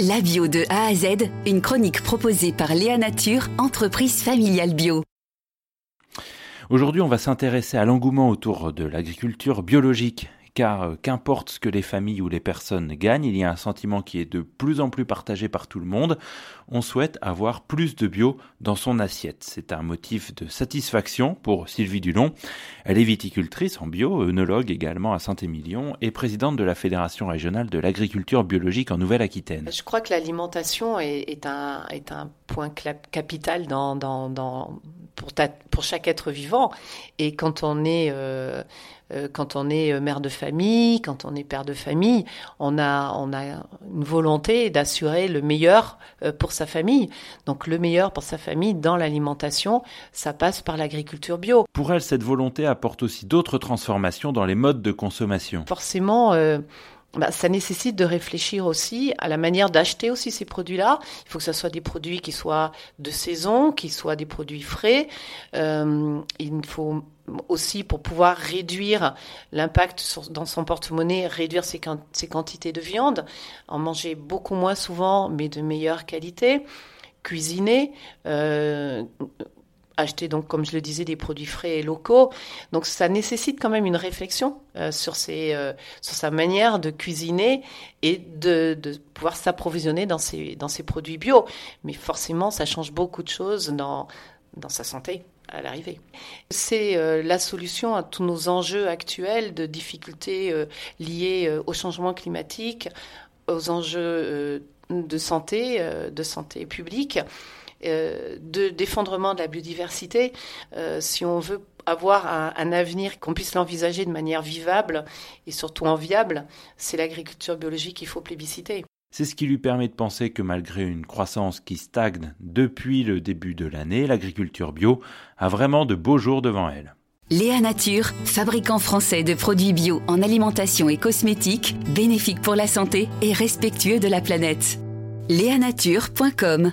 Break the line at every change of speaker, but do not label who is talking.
La bio de A à Z, une chronique proposée par Léa Nature, entreprise familiale bio.
Aujourd'hui, on va s'intéresser à l'engouement autour de l'agriculture biologique car euh, qu'importe ce que les familles ou les personnes gagnent, il y a un sentiment qui est de plus en plus partagé par tout le monde. On souhaite avoir plus de bio dans son assiette. C'est un motif de satisfaction pour Sylvie Dulon. Elle est viticultrice en bio, œnologue également à Saint-Émilion et présidente de la Fédération régionale de l'agriculture biologique en Nouvelle-Aquitaine.
Je crois que l'alimentation est, un, point capital dans pour, pour chaque être vivant. Et quand on est euh, euh, quand on est euh, mère de famille, quand on est père de famille, on a, on a une volonté d'assurer le meilleur pour sa famille. Donc le meilleur pour sa famille dans l'alimentation, ça passe par l'agriculture bio.
Pour elle, cette volonté apporte aussi d'autres transformations dans les modes de consommation.
Forcément, bah, ça nécessite de réfléchir aussi à la manière d'acheter aussi ces produits-là. Il faut que ce soit des produits qui soient de saison, qui soient des produits frais. Euh, il faut aussi pour pouvoir réduire l'impact dans son porte-monnaie, réduire ses, ses, quantités de viande, en manger beaucoup moins souvent, mais de meilleure qualité, cuisiner, euh, acheter donc, comme je le disais, des produits frais et locaux. Donc ça nécessite quand même une réflexion euh, sur, ses, euh, sur sa manière de cuisiner et de, de pouvoir s'approvisionner dans ces, dans ces produits bio. Mais forcément, ça change beaucoup de choses dans, dans sa santé à l'arrivée. C'est euh, la solution à tous nos enjeux actuels de difficultés liées au changement climatique, aux enjeux de santé, de santé publique. Euh, de d'effondrement de la biodiversité, euh, si on veut avoir un, avenir qu'on puisse l'envisager de manière vivable et surtout enviable, c'est l'agriculture biologique qu'il faut plébisciter.
C'est ce qui lui permet de penser que malgré une croissance qui stagne depuis le début de l'année, l'agriculture bio a vraiment de beaux jours devant elle.
Léa Nature, fabricant français de produits bio en alimentation et cosmétiques, bénéfique pour la santé et respectueux de la planète. Léanature.com